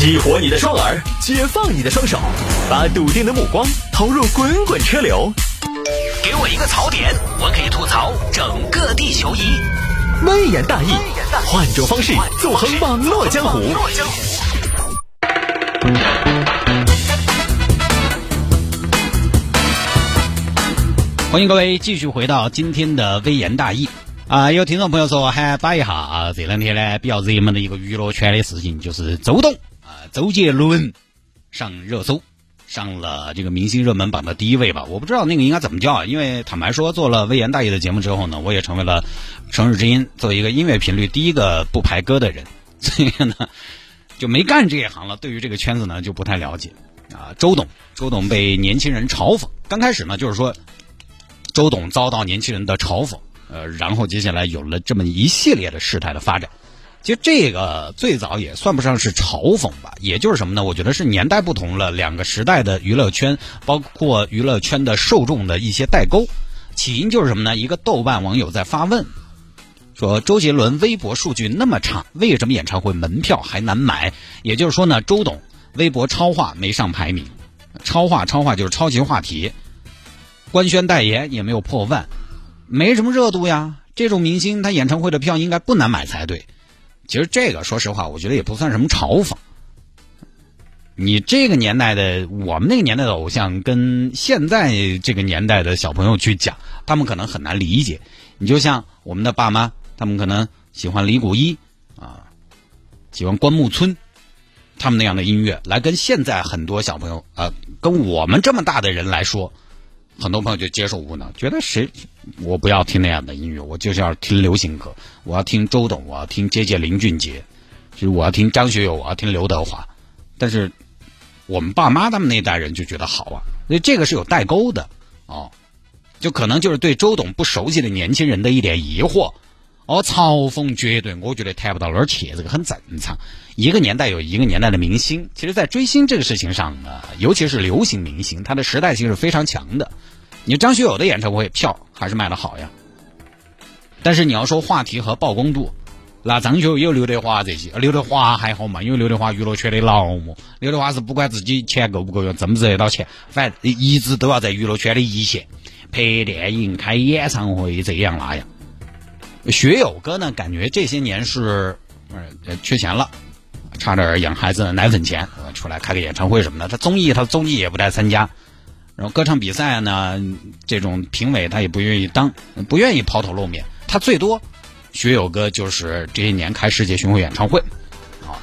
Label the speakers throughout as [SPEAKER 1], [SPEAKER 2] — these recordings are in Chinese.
[SPEAKER 1] 激活你的双耳，解放你的双手，把笃定的目光投入滚滚车流。给我一个槽点，我可以吐槽整个地球仪。微言大义，换种方式纵横网络江湖。
[SPEAKER 2] 欢迎各位继续回到今天的微言大义啊！有听众朋友说喊打一下啊，这两天呢比较热门的一个娱乐圈的事情就是周董啊，周杰伦上热搜，上了这个明星热门榜的第一位吧。我不知道那个应该怎么叫啊，因为坦白说，做了微言大义的节目之后呢，我也成为了城市之音作为一个音乐频率第一个不排歌的人，所以呢就没干这一行了。对于这个圈子呢就不太了解啊。周董，周董被年轻人嘲讽，刚开始呢就是说。周董遭到年轻人的嘲讽，呃，然后接下来有了这么一系列的事态的发展。其实这个最早也算不上是嘲讽吧，也就是什么呢？我觉得是年代不同了，两个时代的娱乐圈，包括娱乐圈的受众的一些代沟。起因就是什么呢？一个豆瓣网友在发问，说周杰伦微博数据那么差，为什么演唱会门票还难买？也就是说呢，周董微博超话没上排名，超话超话就是超级话题。官宣代言也没有破万，没什么热度呀。这种明星他演唱会的票应该不难买才对。其实这个说实话，我觉得也不算什么嘲讽。你这个年代的，我们那个年代的偶像，跟现在这个年代的小朋友去讲，他们可能很难理解。你就像我们的爸妈，他们可能喜欢李谷一啊，喜欢关牧村，他们那样的音乐，来跟现在很多小朋友啊，跟我们这么大的人来说。很多朋友就接受无能，觉得谁我不要听那样的音乐，我就是要听流行歌，我要听周董，我要听接接林俊杰，就是我要听张学友，我要听刘德华。但是我们爸妈他们那代人就觉得好啊，所以这个是有代沟的哦，就可能就是对周董不熟悉的年轻人的一点疑惑。哦，嘲讽绝对，我觉得谈不到哪儿去，这个很正常。一个年代有一个年代的明星，其实，在追星这个事情上呢，尤其是流行明星，它的时代性是非常强的。你张学友的演唱会票还是卖的好呀，但是你要说话题和曝光度，那张学友有刘德华这些，刘德华还好嘛，因为刘德华娱乐圈的劳模，刘德华是不管自己钱够不够用，挣不挣得到钱，反正一直都要在娱乐圈的一线，拍电影、开演唱会这样那样。学友哥呢？感觉这些年是呃缺钱了，差点养孩子的奶粉钱，出来开个演唱会什么的。他综艺他综艺也不带参加，然后歌唱比赛呢，这种评委他也不愿意当，不愿意抛头露面。他最多学友哥就是这些年开世界巡回演唱会啊。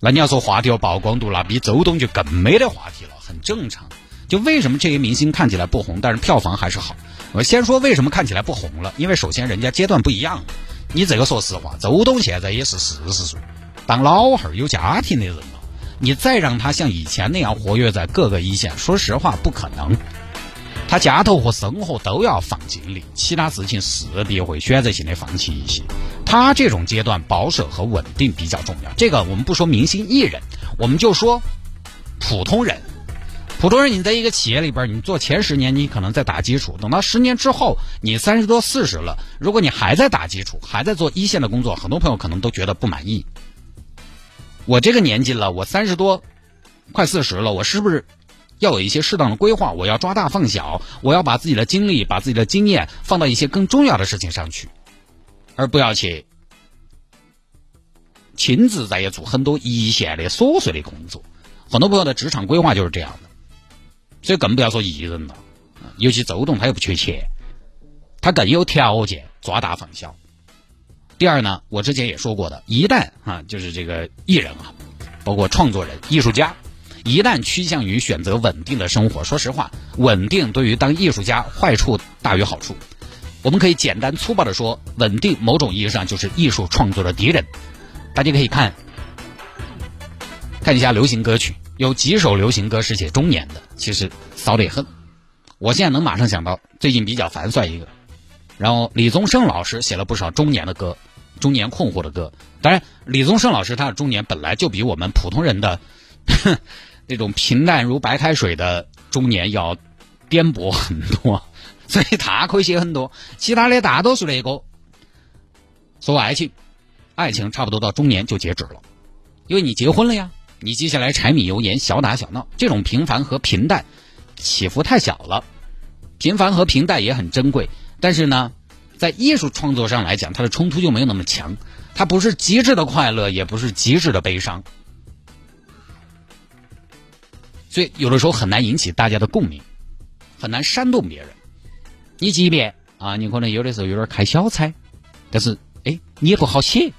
[SPEAKER 2] 那你要说话题和曝光度，那比周董就更没得话题了，很正常。就为什么这些明星看起来不红，但是票房还是好？我先说为什么看起来不红了，因为首先人家阶段不一样。你这个说实话，周董现在也是四十岁，当老汉儿有家庭的人，你再让他像以前那样活跃在各个一线，说实话不可能。他家头和生活都要放精力，其他事情势必会选择性的放弃一些。他这种阶段保守和稳定比较重要。这个我们不说明星艺人，我们就说普通人。普通人，你在一个企业里边，你做前十年，你可能在打基础。等到十年之后，你三十多、四十了，如果你还在打基础，还在做一线的工作，很多朋友可能都觉得不满意。我这个年纪了，我三十多，快四十了，我是不是要有一些适当的规划？我要抓大放小，我要把自己的精力、把自己的经验放到一些更重要的事情上去，而不要去亲自在也做很多一线的琐碎的工作。很多朋友的职场规划就是这样的。所以更不要说艺人了，尤其周董他又不缺钱，他更有条件抓大放小。第二呢，我之前也说过的，一旦啊，就是这个艺人啊，包括创作人、艺术家，一旦趋向于选择稳定的生活，说实话，稳定对于当艺术家坏处大于好处。我们可以简单粗暴的说，稳定某种意义上就是艺术创作的敌人。大家可以看看一下流行歌曲。有几首流行歌是写中年的，其实骚得很。我现在能马上想到最近比较烦算一个，然后李宗盛老师写了不少中年的歌，中年困惑的歌。当然，李宗盛老师他的中年本来就比我们普通人的 那种平淡如白开水的中年要颠簸很多，所以他可以写很多。其他的大多数的歌说爱情，爱情差不多到中年就截止了。因为你结婚了呀，你接下来柴米油盐小打小闹，这种平凡和平淡起伏太小了。平凡和平淡也很珍贵，但是呢，在艺术创作上来讲，它的冲突就没有那么强。它不是极致的快乐，也不是极致的悲伤，所以有的时候很难引起大家的共鸣，很难煽动别人。你即便啊，你可能有的时候有点开小差，但是哎，你也不好写。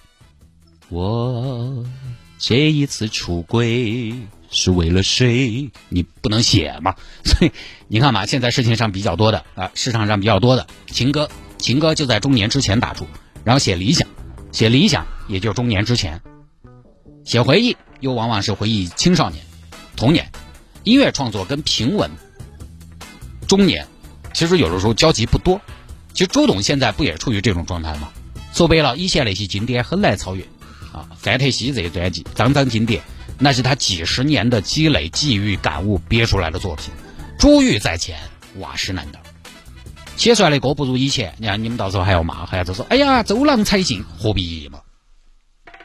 [SPEAKER 2] 我这一次出轨是为了谁？你不能写嘛？所以你看嘛，现在事情上比较多的啊，市场上比较多的情歌，情歌就在中年之前打住，然后写理想。写理想，也就中年之前；写回忆，又往往是回忆青少年、童年。音乐创作跟平稳中年，其实有的时候交集不多。其实周董现在不也处于这种状态吗？说白了，以前那些经典很难超越啊。范特西这些专辑，张张经典，那是他几十年的积累、际遇、感悟憋出来的作品。珠玉在前，瓦石难登。写出来的歌不如以前，你看你们到时候还要骂，还要说，哎呀，周郎才尽，何必嘛？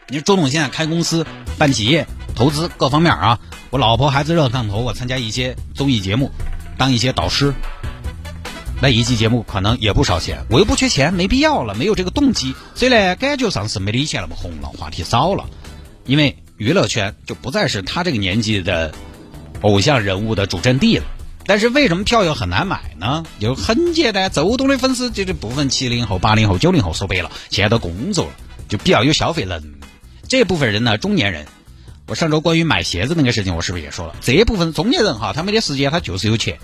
[SPEAKER 2] 你说周董现在开公司、办企业、投资各方面啊，我老婆孩子热炕头，我参加一些综艺节目，当一些导师，那一季节目可能也不少钱，我又不缺钱，没必要了，没有这个动机，所以呢，感觉上是没得以前那么红了，话题少了，因为娱乐圈就不再是他这个年纪的偶像人物的主阵地了。但是为什么票又很难买呢？就很简单，周董的粉丝就这部分七零后、八零后、九零后说白了，现在都工作了，就比较有消费能力。这部分人呢，中年人，我上周关于买鞋子那个事情，我是不是也说了？这一部分中年人哈，他没得时间，他就是有钱，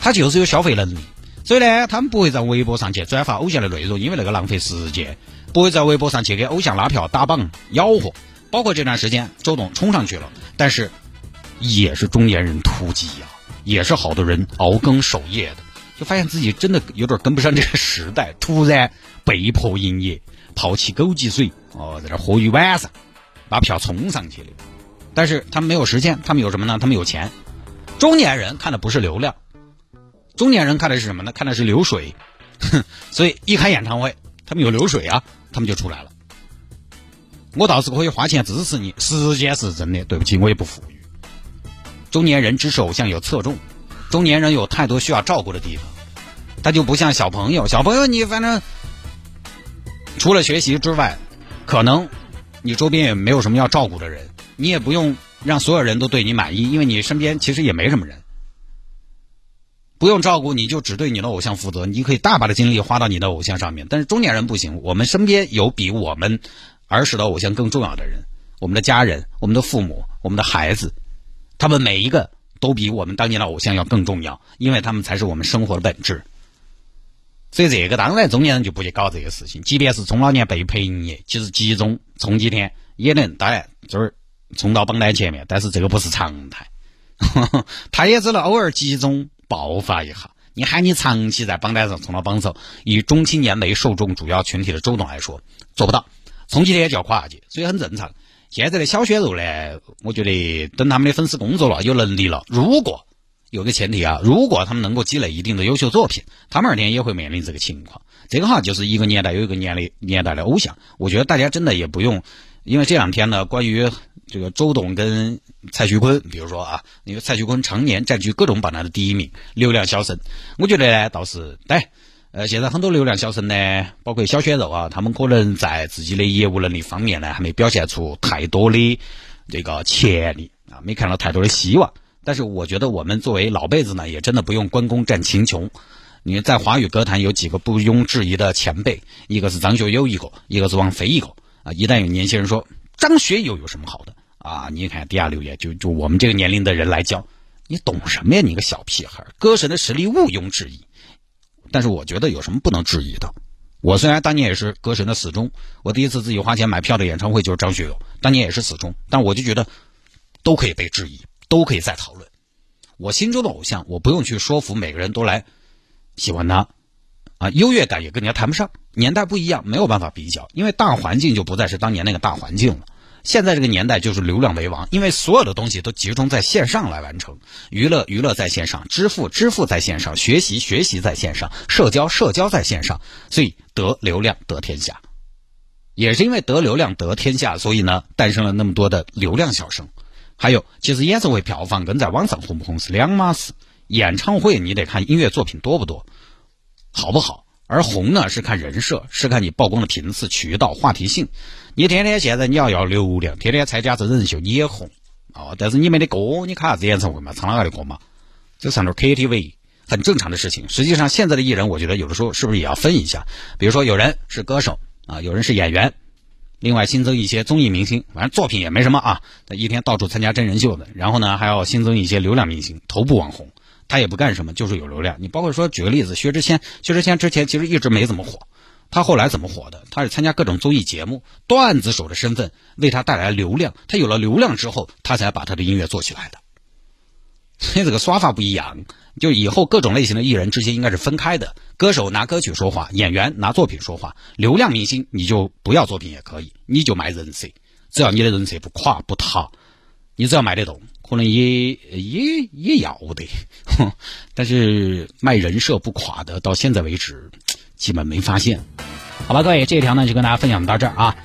[SPEAKER 2] 他就是有消费能力，所以呢，他们不会在微博上去转发偶像的内容，因为那个浪费时间；不会在微博上去给偶像拉票、打榜、吆喝。包括这段时间，周董冲上去了，但是也是中年人突击呀。也是好多人熬更守夜的，就发现自己真的有点跟不上这个时代，突然被迫营业，抛弃枸杞水，哦，在这活一晚上，把票冲上去了。但是他们没有时间，他们有什么呢？他们有钱。中年人看的不是流量，中年人看的是什么呢？看的是流水。哼，所以一开演唱会，他们有流水啊，他们就出来了。我倒是可以花钱支持你，时间是真的，对不起，我也不富裕。中年人支持偶像有侧重，中年人有太多需要照顾的地方，他就不像小朋友。小朋友你反正除了学习之外，可能你周边也没有什么要照顾的人，你也不用让所有人都对你满意，因为你身边其实也没什么人，不用照顾，你就只对你的偶像负责，你可以大把的精力花到你的偶像上面。但是中年人不行，我们身边有比我们儿时的偶像更重要的人，我们的家人、我们的父母、我们的孩子。他们每一个都比我们当年的偶像要更重要，因为他们才是我们生活的本质。所以这个当然中年人就不去搞这些事情，即便是中老年被陪营业，其实集中冲几天也能，当然就是冲到榜单前面，但是这个不是常态。他也只能偶尔集中爆发一下。你喊你长期在榜单上冲到榜首，以中青年为受众主要群体的周董来说，做不到，冲几天就要垮下去，所以很正常。现在的小鲜肉呢，我觉得等他们的粉丝工作了，有能力了，如果有个前提啊，如果他们能够积累一定的优秀作品，他们二天也会面临这个情况。这个哈就是一个年代有一个年龄年代的偶像，我觉得大家真的也不用，因为这两天呢，关于这个周董跟蔡徐坤，比如说啊，因为蔡徐坤常年占据各种榜单的第一名，流量小生，我觉得呢倒是对。呃，现在很多流量小生呢，包括小鲜肉啊，他们可能在自己的业务能力方面呢，还没表现出太多的这个潜力啊，没看到太多的希望。但是我觉得我们作为老辈子呢，也真的不用关公战秦琼。你在华语歌坛有几个不庸置疑的前辈，一个是张学友一个，一个是王菲一个啊。一旦有年轻人说张学友有什么好的啊，你看底下留言就就我们这个年龄的人来教，你懂什么呀？你个小屁孩，歌神的实力毋庸置疑。但是我觉得有什么不能质疑的？我虽然当年也是歌神的死忠，我第一次自己花钱买票的演唱会就是张学友，当年也是死忠，但我就觉得都可以被质疑，都可以再讨论。我心中的偶像，我不用去说服每个人都来喜欢他，啊，优越感也跟人家谈不上，年代不一样，没有办法比较，因为大环境就不再是当年那个大环境了。现在这个年代就是流量为王，因为所有的东西都集中在线上来完成，娱乐娱乐在线上，支付支付在线上，学习学习在线上，社交社交在线上，所以得流量得天下。也是因为得流量得天下，所以呢，诞生了那么多的流量小生。还有，其实演唱会票房跟在网上红不红是两码事。演唱会你得看音乐作品多不多，好不好？而红呢是看人设，是看你曝光的频次、渠道、话题性。你天天现在你要要流量，天天参加真人秀你也红啊，但是你没得歌，你开啥子演唱会嘛？唱哪个的歌嘛？就上点 KTV，很正常的事情。实际上现在的艺人，我觉得有的时候是不是也要分一下？比如说有人是歌手啊，有人是演员，另外新增一些综艺明星，反正作品也没什么啊，他一天到处参加真人秀的。然后呢，还要新增一些流量明星、头部网红。他也不干什么，就是有流量。你包括说，举个例子，薛之谦，薛之谦之前其实一直没怎么火，他后来怎么火的？他是参加各种综艺节目，段子手的身份为他带来流量。他有了流量之后，他才把他的音乐做起来的。所以这个刷法不一样，就以后各种类型的艺人之间应该是分开的。歌手拿歌曲说话，演员拿作品说话，流量明星你就不要作品也可以，你就卖人设，只要你的人设不垮不塌，你只要卖得动。可能也也也要的，但是卖人设不垮的，到现在为止基本没发现。好吧，各位，这条呢就跟大家分享到这儿啊。